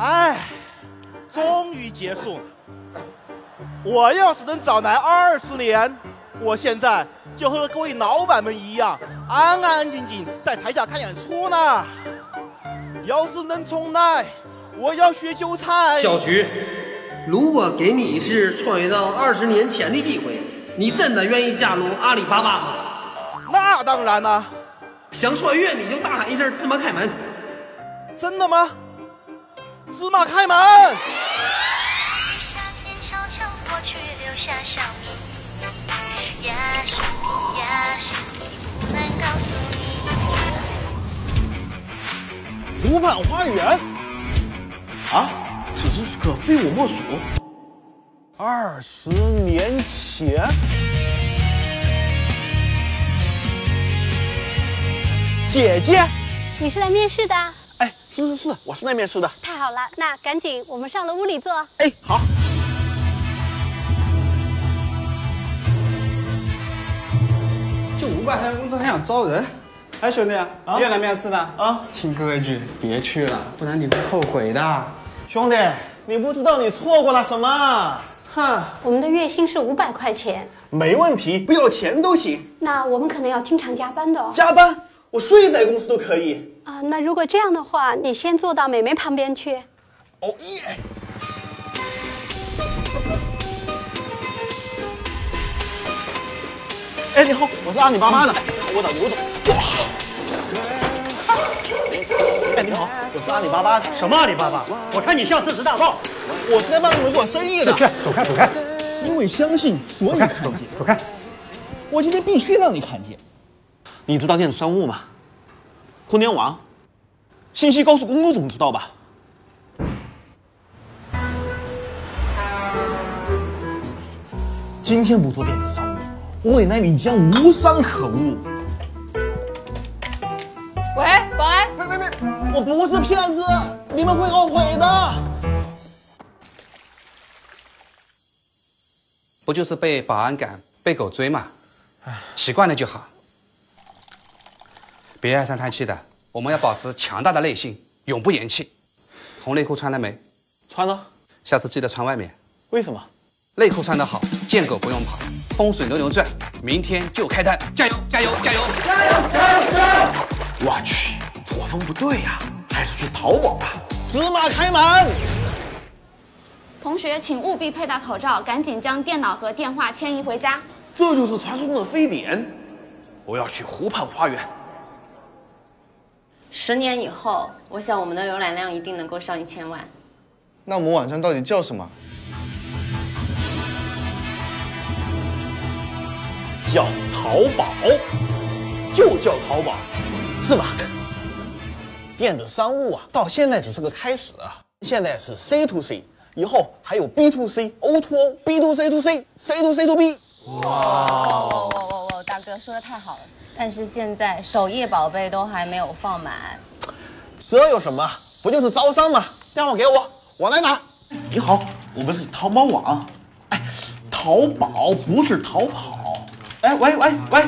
哎，终于结束了。我要是能早来二十年，我现在就和各位老板们一样，安安静静在台下看演出呢。要是能重来，我要学韭菜。小徐，如果给你一次穿越到二十年前的机会，你真的愿意加入阿里巴巴吗？那当然了。想穿越你就大喊一声“芝麻开门”。真的吗？芝麻开门。湖畔花园啊，此时此刻非我莫属。二十年前，姐姐，你是来面试的？是是是，我是来面试的。太好了，那赶紧我们上楼屋里坐。哎，好。就五百块工资还想招人？哎，兄弟，你也来面试的啊？听哥一句，别去了，不然你会后悔的。兄弟，你不知道你错过了什么？哼，我们的月薪是五百块钱，没问题，不要钱都行。那我们可能要经常加班的哦。加班？我睡在公司都可以。啊，那如果这样的话，你先坐到美眉旁边去。哦耶！哎，你好，我是阿里巴巴的，我等我等。哇！哎，你好，我是阿里巴巴的。什么阿里巴巴？我看你像四十大盗。我是来帮你们做生意的。走开，走开，走开！因为相信，所以看见。走开！我今天必须让你看见。你知道电子商务吗？互联网、信息高速公路总知道吧？今天不做电子商务，未来你将无商可务。喂，保安！别别别！我不是骗子，你们会后悔的。不就是被保安赶、被狗追嘛？习惯了就好。别唉声叹气的，我们要保持强大的内心，永不言弃。红内裤穿了没？穿了。下次记得穿外面。为什么？内裤穿得好，见狗不用跑，风水轮流转。明天就开单，加油加油加油加油加油加油！我去，作风不对呀，还是去淘宝吧。芝麻开门。同学，请务必佩戴口罩，赶紧将电脑和电话迁移回家。这就是传说中的非典。我要去湖畔花园。十年以后，我想我们的浏览量一定能够上一千万。那我们网站到底叫什么？叫淘宝，就叫淘宝，是吧？电子商务啊，到现在只是个开始啊。现在是 C to C，以后还有 B to C，O to O，B to C to C，C to C to B。哇哇哇哇哇！大哥说的太好了。但是现在首页宝贝都还没有放满，这有什么？不就是招商吗？电话给我，我来拿。你好，我们是淘宝网。哎，淘宝不是逃跑。哎，喂喂喂！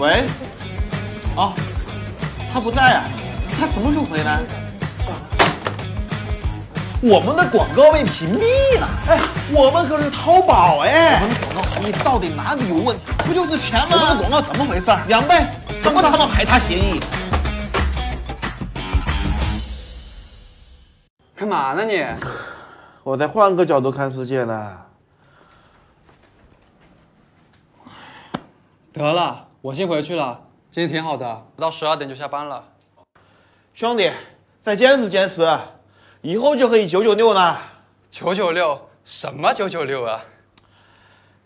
喂？哦，他不在啊，他什么时候回来？我们的广告被屏蔽了。哎，我们可是淘宝哎，我们的广告协议到底哪里有问题？不就是钱吗？我们的广告怎么回事？两倍，怎么他妈排他协议？干嘛呢你？我在换个角度看世界呢。得了，我先回去了。今天挺好的，不到十二点就下班了。兄弟，再坚持坚持。以后就可以九九六了。九九六？什么九九六啊？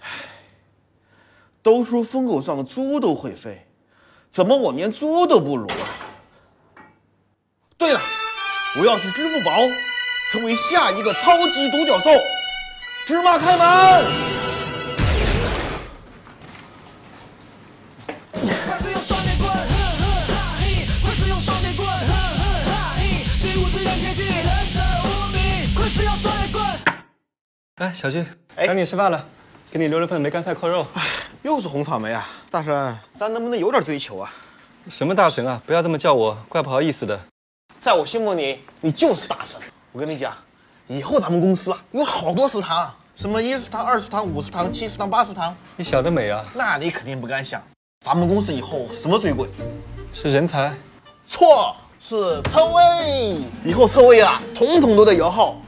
唉，都说疯狗上的猪都会飞，怎么我连猪都不如啊？对了，我要去支付宝，成为下一个超级独角兽。芝麻开门。哎，小金，赶紧吃饭了，给你留了份梅干菜扣肉。又是红草莓啊！大神，咱能不能有点追求啊？什么大神啊？不要这么叫我，怪不好意思的。在我心目里，你就是大神。我跟你讲，以后咱们公司啊有好多食堂，什么一食堂、二食堂、五食堂、七食堂、八食堂，你想得美啊！那你肯定不敢想。咱们公司以后什么最贵？是人才？错，是车位。以后车位啊，统统都得摇号。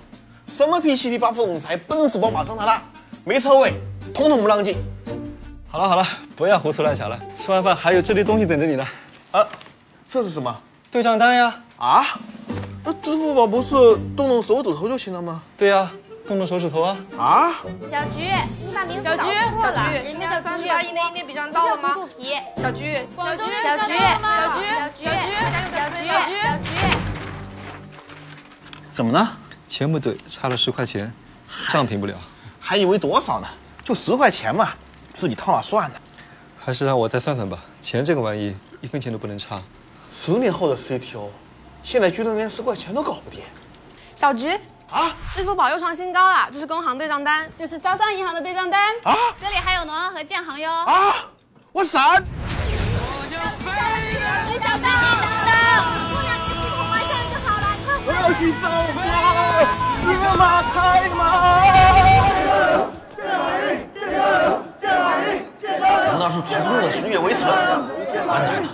什么 P 七、P 八、副总裁、奔驰、宝马、桑塔纳，没车位，统统不让进。好了好了，不要胡思乱想了。吃完饭还有这堆东西等着你呢。啊，这是什么？对账单呀。啊？那支付宝不是动动手指头就行了吗？对呀，动动手指头啊。啊？小菊，你把名字小菊，小搞错了，菊，人家叫三菊十八亿那一年笔账到了吗？猪肚皮。小菊，小菊，小菊，小菊，小菊，小菊，小菊，小菊。怎么了？钱不对，差了十块钱，账平不了。还以为多少呢？就十块钱嘛，自己掏了算呢？还是让我再算算吧。钱这个玩意，一分钱都不能差。十年后的 CTO，现在居然连十块钱都搞不定。小菊啊！支付宝又创新高了，这是工行对账单，这是招商银行的对账单啊！这里还有农行和建行哟。啊！我闪！徐小飞，你等等，过两天系统完善了就好了，快我要去找我，野马开马。难道是传说中的十月围城？完蛋了！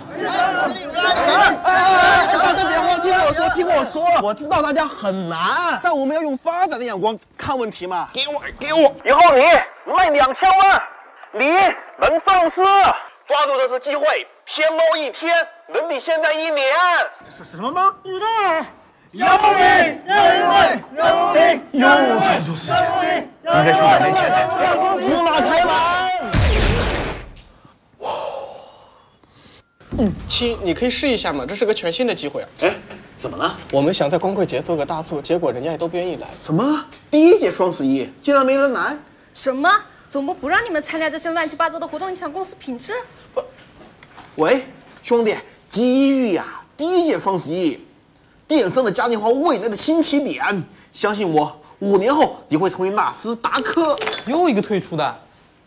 哎，小大别慌，听我说，听我说，我知道大家很难，但我们要用发展的眼光看问题嘛。给我，给我！以后你卖两千万，你能上市，抓住这次机会，天猫一天能抵现在一年。这是什么吗？知道。有名，有名，有名，又 tranh 出时间，应该去两年前才对。芝麻开门。嗯，亲，你可以试一下嘛，这是个全新的机会啊。哎，怎么了？我们想在光棍节做个大促，结果人家也都不愿意来。什么？第一届双十一竟然没人来？什么？总部不让你们参加这些乱七八糟的活动，影响公司品质？不，喂，兄弟，机遇呀！第一届双十一。电商的嘉年华未来的新起点，相信我，五年后你会成为纳斯达克。又一个退出的，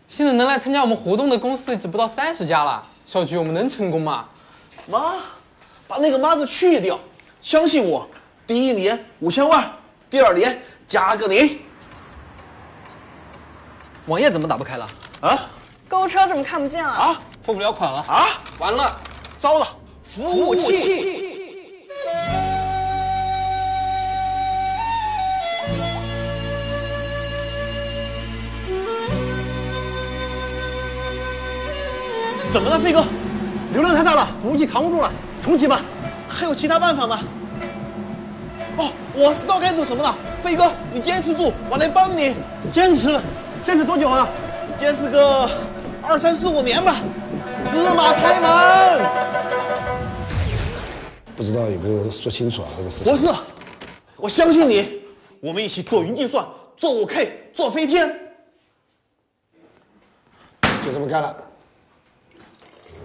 现在能来参加我们活动的公司只不到三十家了。小菊，我们能成功吗？妈，把那个妈字去掉，相信我，第一年五千万，第二年加个零。网页怎么打不开了？啊？购物车怎么看不见了？啊？付不了款了？啊？完了，糟了，服务器。怎么了，飞哥？流量太大了，服务器扛不住了，重启吧。还有其他办法吗？哦，我知道该做什么了。飞哥，你坚持住，我来帮你。坚持，坚持多久啊？坚持个二三四五年吧。芝麻开门。不知道有没有说清楚啊？这个事情。不是，我相信你。我们一起做云计算，做五 K，做飞天。就这么干了。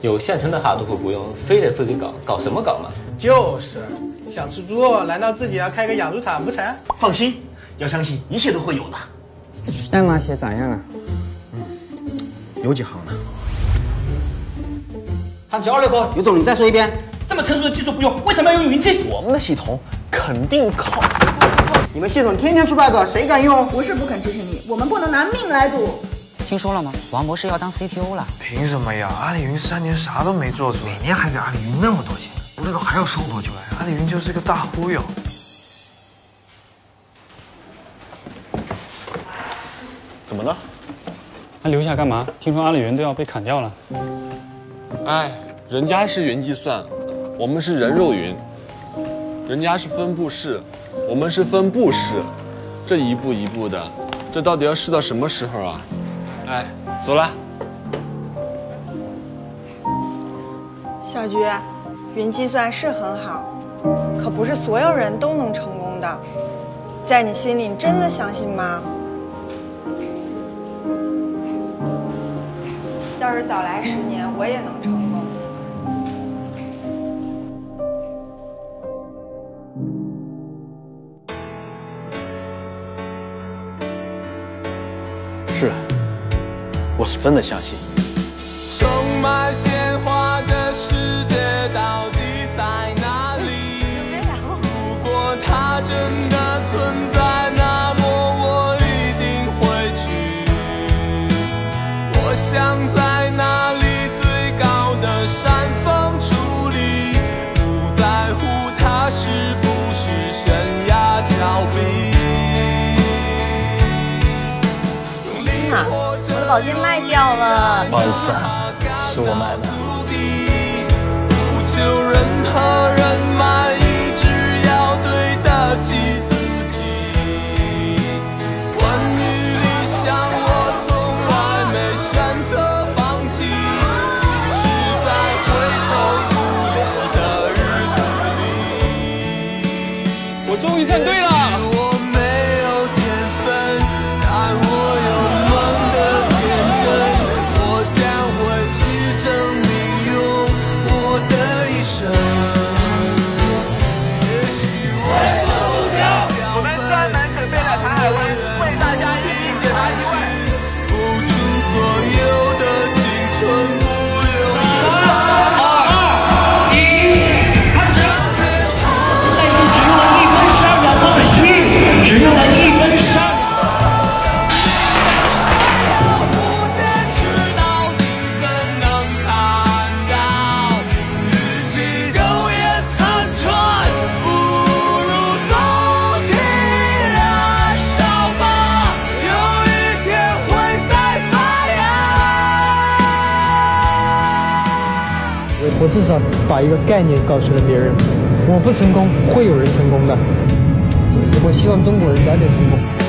有现成的哈都会不用，非得自己搞，搞什么搞嘛？就是想吃猪肉，难道自己要开个养猪场不成？放心，要相信一切都会有的。代码写咋样了？嗯，有几行呢？汉九二六哥，有种你再说一遍。这么成熟的技术不用，为什么要用云器？我们的系统肯定靠。你们系统天天出 bug，谁敢用？不是不肯支持你，我们不能拿命来赌。听说了吗？王博士要当 CTO 了。凭什么呀？阿里云三年啥都没做出来，每年还给阿里云那么多钱，不知道还要收多久呀？阿里云就是个大忽悠。怎么了？还留下干嘛？听说阿里云都要被砍掉了。哎，人家是云计算，我们是人肉云；人家是分布式，我们是分布式。这一步一步的，这到底要试到什么时候啊？哎，走了。小菊，云计算是很好，可不是所有人都能成功的。在你心里，你真的相信吗？要是早来十年，我也能成是真的相信，充满鲜花的世界到底在哪里？如果它真的存在，那么我一定会去。我想在那里最高的山峰矗立，不在乎它是不是悬崖峭壁。用力活着，因为。到了。不好意思啊是我买的。至少把一个概念告诉了别人我不成功会有人成功的。我希望中国人早点成功。